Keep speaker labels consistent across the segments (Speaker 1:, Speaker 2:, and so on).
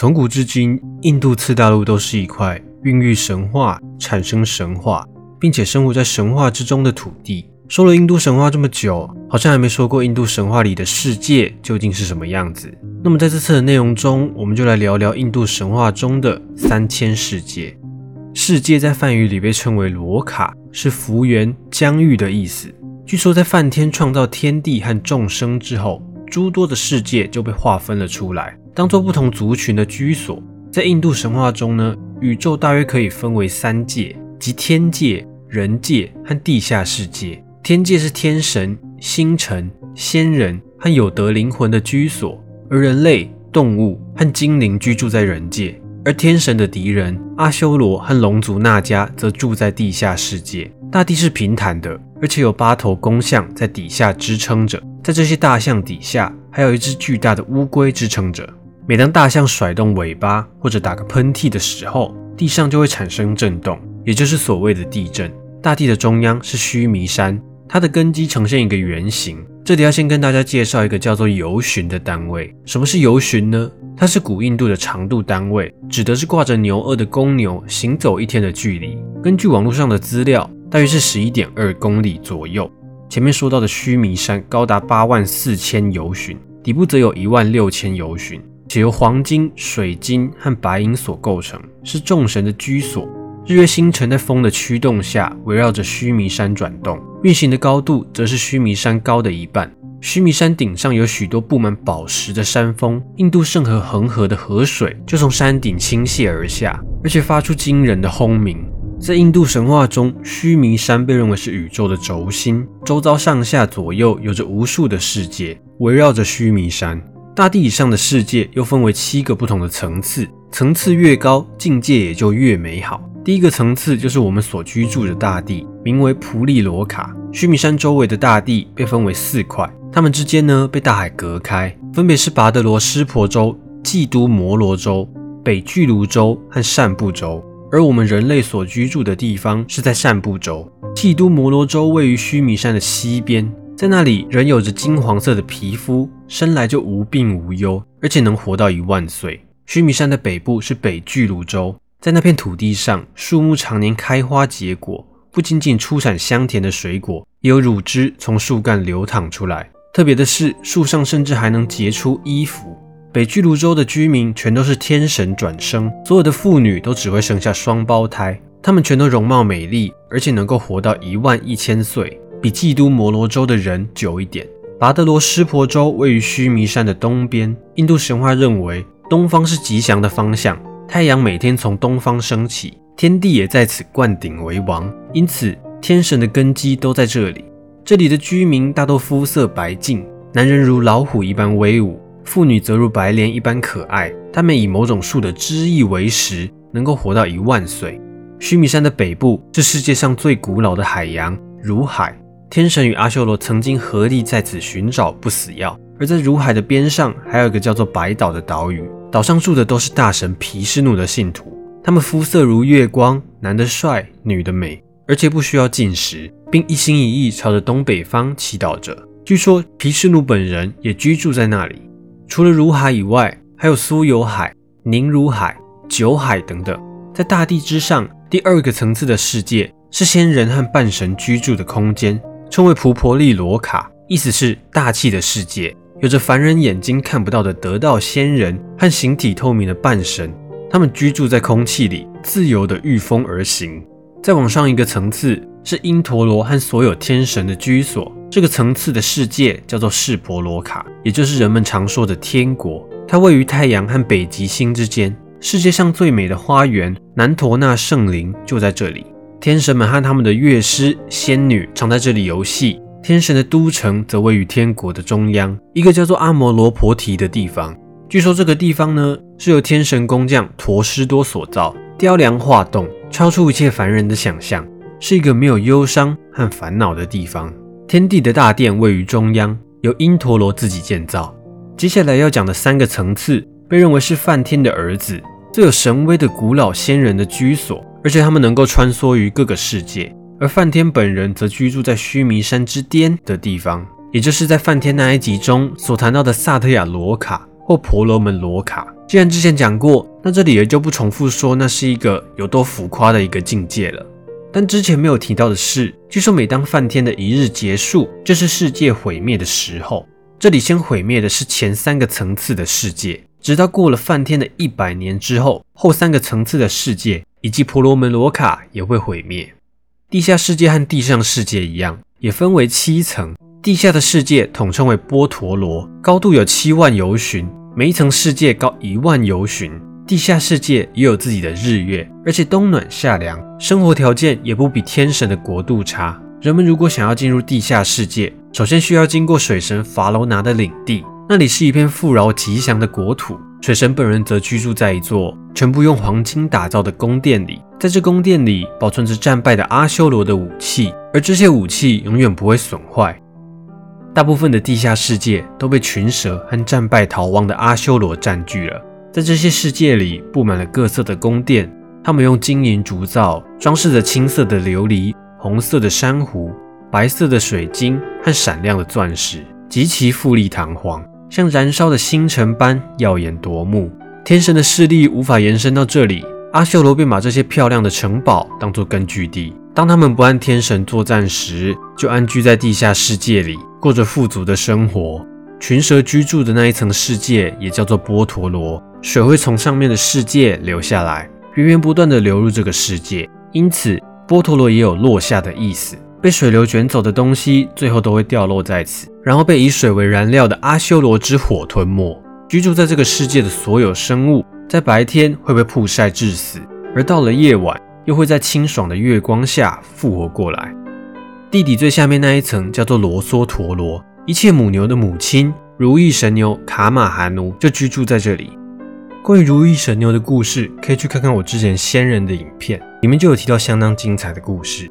Speaker 1: 从古至今，印度次大陆都是一块孕育神话、产生神话，并且生活在神话之中的土地。说了印度神话这么久，好像还没说过印度神话里的世界究竟是什么样子。那么在这次的内容中，我们就来聊聊印度神话中的三千世界。世界在梵语里被称为罗卡，是福源、疆域的意思。据说在梵天创造天地和众生之后，诸多的世界就被划分了出来。当做不同族群的居所，在印度神话中呢，宇宙大约可以分为三界，即天界、人界和地下世界。天界是天神、星辰、仙人和有得灵魂的居所，而人类、动物和精灵居住在人界。而天神的敌人阿修罗和龙族那迦则住在地下世界。大地是平坦的，而且有八头公象在底下支撑着，在这些大象底下，还有一只巨大的乌龟支撑着。每当大象甩动尾巴或者打个喷嚏的时候，地上就会产生震动，也就是所谓的地震。大地的中央是须弥山，它的根基呈现一个圆形。这里要先跟大家介绍一个叫做游巡的单位。什么是游巡呢？它是古印度的长度单位，指的是挂着牛轭的公牛行走一天的距离。根据网络上的资料，大约是十一点二公里左右。前面说到的须弥山高达八万四千游巡，底部则有一万六千游巡。且由黄金、水晶和白银所构成，是众神的居所。日月星辰在风的驱动下，围绕着须弥山转动，运行的高度则是须弥山高的一半。须弥山顶上有许多布满宝石的山峰，印度圣河恒河的河水就从山顶倾泻而下，而且发出惊人的轰鸣。在印度神话中，须弥山被认为是宇宙的轴心，周遭上下左右有着无数的世界围绕着须弥山。大地以上的世界又分为七个不同的层次，层次越高，境界也就越美好。第一个层次就是我们所居住的大地，名为普利罗卡。须弥山周围的大地被分为四块，它们之间呢被大海隔开，分别是拔德罗湿婆州、基都摩罗州、北巨卢州和善布州。而我们人类所居住的地方是在善布州。基都摩罗州位于须弥山的西边。在那里，人有着金黄色的皮肤，生来就无病无忧，而且能活到一万岁。须弥山的北部是北巨鹿州，在那片土地上，树木常年开花结果，不仅仅出产香甜的水果，也有乳汁从树干流淌出来。特别的是，树上甚至还能结出衣服。北巨鹿州的居民全都是天神转生，所有的妇女都只会生下双胞胎，她们全都容貌美丽，而且能够活到一万一千岁。比基督摩罗州的人久一点。拔德罗湿婆州位于须弥山的东边。印度神话认为，东方是吉祥的方向，太阳每天从东方升起，天地也在此灌顶为王，因此天神的根基都在这里。这里的居民大多肤色白净，男人如老虎一般威武，妇女则如白莲一般可爱。他们以某种树的枝叶为食，能够活到一万岁。须弥山的北部是世界上最古老的海洋——如海。天神与阿修罗曾经合力在此寻找不死药，而在如海的边上，还有一个叫做白岛的岛屿。岛上住的都是大神毗湿奴的信徒，他们肤色如月光，男的帅，女的美，而且不需要进食，并一心一意朝着东北方祈祷着。据说毗湿奴本人也居住在那里。除了如海以外，还有苏有海、宁如海、九海等等。在大地之上，第二个层次的世界是仙人和半神居住的空间。称为普婆利罗卡，意思是大气的世界，有着凡人眼睛看不到的得道仙人和形体透明的半神，他们居住在空气里，自由的御风而行。再往上一个层次是因陀罗和所有天神的居所，这个层次的世界叫做世婆罗卡，也就是人们常说的天国。它位于太阳和北极星之间，世界上最美的花园南陀那圣林就在这里。天神们和他们的乐师、仙女常在这里游戏。天神的都城则位于天国的中央，一个叫做阿摩罗婆提的地方。据说这个地方呢，是由天神工匠陀师多所造，雕梁画栋，超出一切凡人的想象，是一个没有忧伤和烦恼的地方。天地的大殿位于中央，由因陀罗自己建造。接下来要讲的三个层次，被认为是梵天的儿子，最有神威的古老仙人的居所。而且他们能够穿梭于各个世界，而梵天本人则居住在须弥山之巅的地方，也就是在梵天那一集中所谈到的萨特亚罗卡，或婆罗门罗卡。既然之前讲过，那这里也就不重复说那是一个有多浮夸的一个境界了。但之前没有提到的是，据说每当梵天的一日结束，就是世界毁灭的时候。这里先毁灭的是前三个层次的世界，直到过了梵天的一百年之后，后三个层次的世界以及婆罗门罗卡也会毁灭。地下世界和地上世界一样，也分为七层。地下的世界统称为波陀罗，高度有七万由旬。每一层世界高一万由旬，地下世界也有自己的日月，而且冬暖夏凉，生活条件也不比天神的国度差。人们如果想要进入地下世界，首先需要经过水神法罗拿的领地，那里是一片富饶吉祥的国土。水神本人则居住在一座全部用黄金打造的宫殿里，在这宫殿里保存着战败的阿修罗的武器，而这些武器永远不会损坏。大部分的地下世界都被群蛇和战败逃亡的阿修罗占据了。在这些世界里，布满了各色的宫殿，他们用金银铸造，装饰着青色的琉璃、红色的珊瑚、白色的水晶和闪亮的钻石，极其富丽堂皇，像燃烧的星辰般耀眼夺目。天神的势力无法延伸到这里，阿修罗便把这些漂亮的城堡当作根据地。当他们不按天神作战时，就安居在地下世界里。过着富足的生活，群蛇居住的那一层世界也叫做波陀罗，水会从上面的世界流下来，源源不断的流入这个世界，因此波陀罗也有落下的意思。被水流卷走的东西，最后都会掉落在此，然后被以水为燃料的阿修罗之火吞没。居住在这个世界的所有生物，在白天会被曝晒致死，而到了夜晚，又会在清爽的月光下复活过来。地底最下面那一层叫做罗梭陀罗，一切母牛的母亲如意神牛卡玛哈奴就居住在这里。关于如意神牛的故事，可以去看看我之前仙人的影片，里面就有提到相当精彩的故事。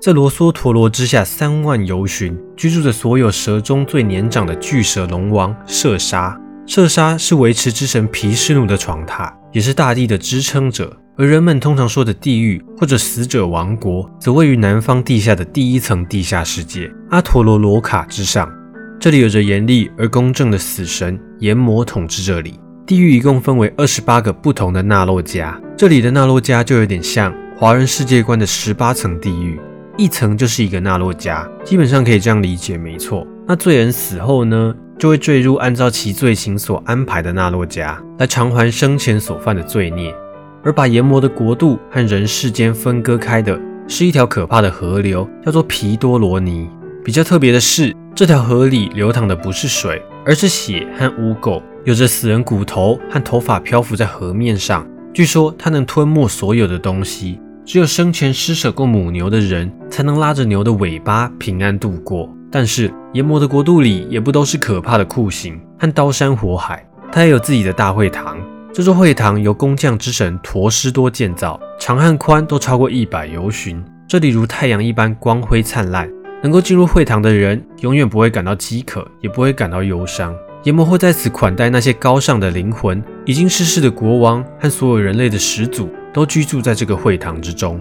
Speaker 1: 在罗梭陀罗之下三万游巡，居住着所有蛇中最年长的巨蛇龙王射杀。射杀是维持之神毗湿奴的床榻，也是大地的支撑者。而人们通常说的地狱或者死者王国，则位于南方地下的第一层地下世界阿陀罗罗卡之上。这里有着严厉而公正的死神阎魔统治这里。地狱一共分为二十八个不同的纳洛迦，这里的纳洛迦就有点像华人世界观的十八层地狱，一层就是一个纳洛迦，基本上可以这样理解，没错。那罪人死后呢，就会坠入按照其罪行所安排的纳洛迦，来偿还生前所犯的罪孽。而把阎魔的国度和人世间分割开的是一条可怕的河流，叫做皮多罗尼。比较特别的是，这条河里流淌的不是水，而是血和污垢，有着死人骨头和头发漂浮在河面上。据说它能吞没所有的东西，只有生前施舍过母牛的人才能拉着牛的尾巴平安度过。但是炎魔的国度里也不都是可怕的酷刑和刀山火海，它也有自己的大会堂。这座会堂由工匠之神陀师多建造，长和宽都超过一百由旬。这里如太阳一般光辉灿烂，能够进入会堂的人永远不会感到饥渴，也不会感到忧伤。炎魔会在此款待那些高尚的灵魂，已经逝世的国王和所有人类的始祖都居住在这个会堂之中。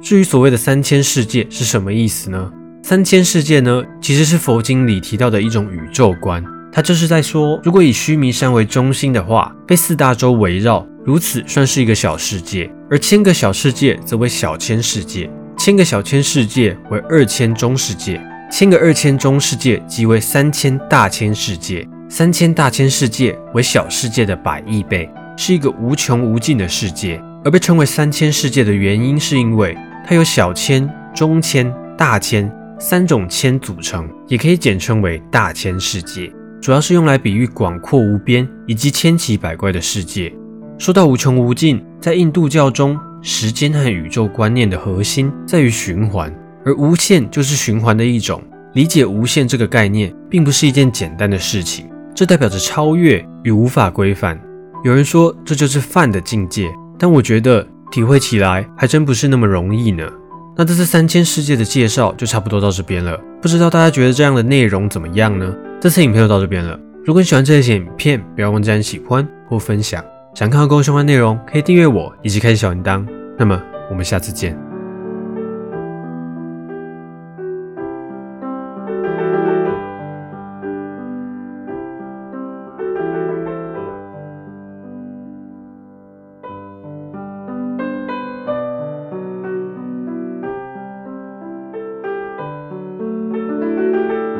Speaker 1: 至于所谓的三千世界是什么意思呢？三千世界呢，其实是佛经里提到的一种宇宙观。它就是在说，如果以须弥山为中心的话，被四大洲围绕，如此算是一个小世界；而千个小世界则为小千世界，千个小千世界为二千中世界，千个二千中世界即为三千大千世界，三千大千世界为小世界的百亿倍，是一个无穷无尽的世界。而被称为三千世界的原因，是因为它由小千、中千、大千三种千组成，也可以简称为大千世界。主要是用来比喻广阔无边以及千奇百怪的世界。说到无穷无尽，在印度教中，时间和宇宙观念的核心在于循环，而无限就是循环的一种。理解无限这个概念，并不是一件简单的事情，这代表着超越与无法规范。有人说这就是泛的境界，但我觉得体会起来还真不是那么容易呢。那这次三千世界的介绍就差不多到这边了，不知道大家觉得这样的内容怎么样呢？这次影片就到这边了。如果你喜欢这些影片，不要忘记按喜欢或分享。想看更多相关内容，可以订阅我以及开启小铃铛。那么，我们下次见。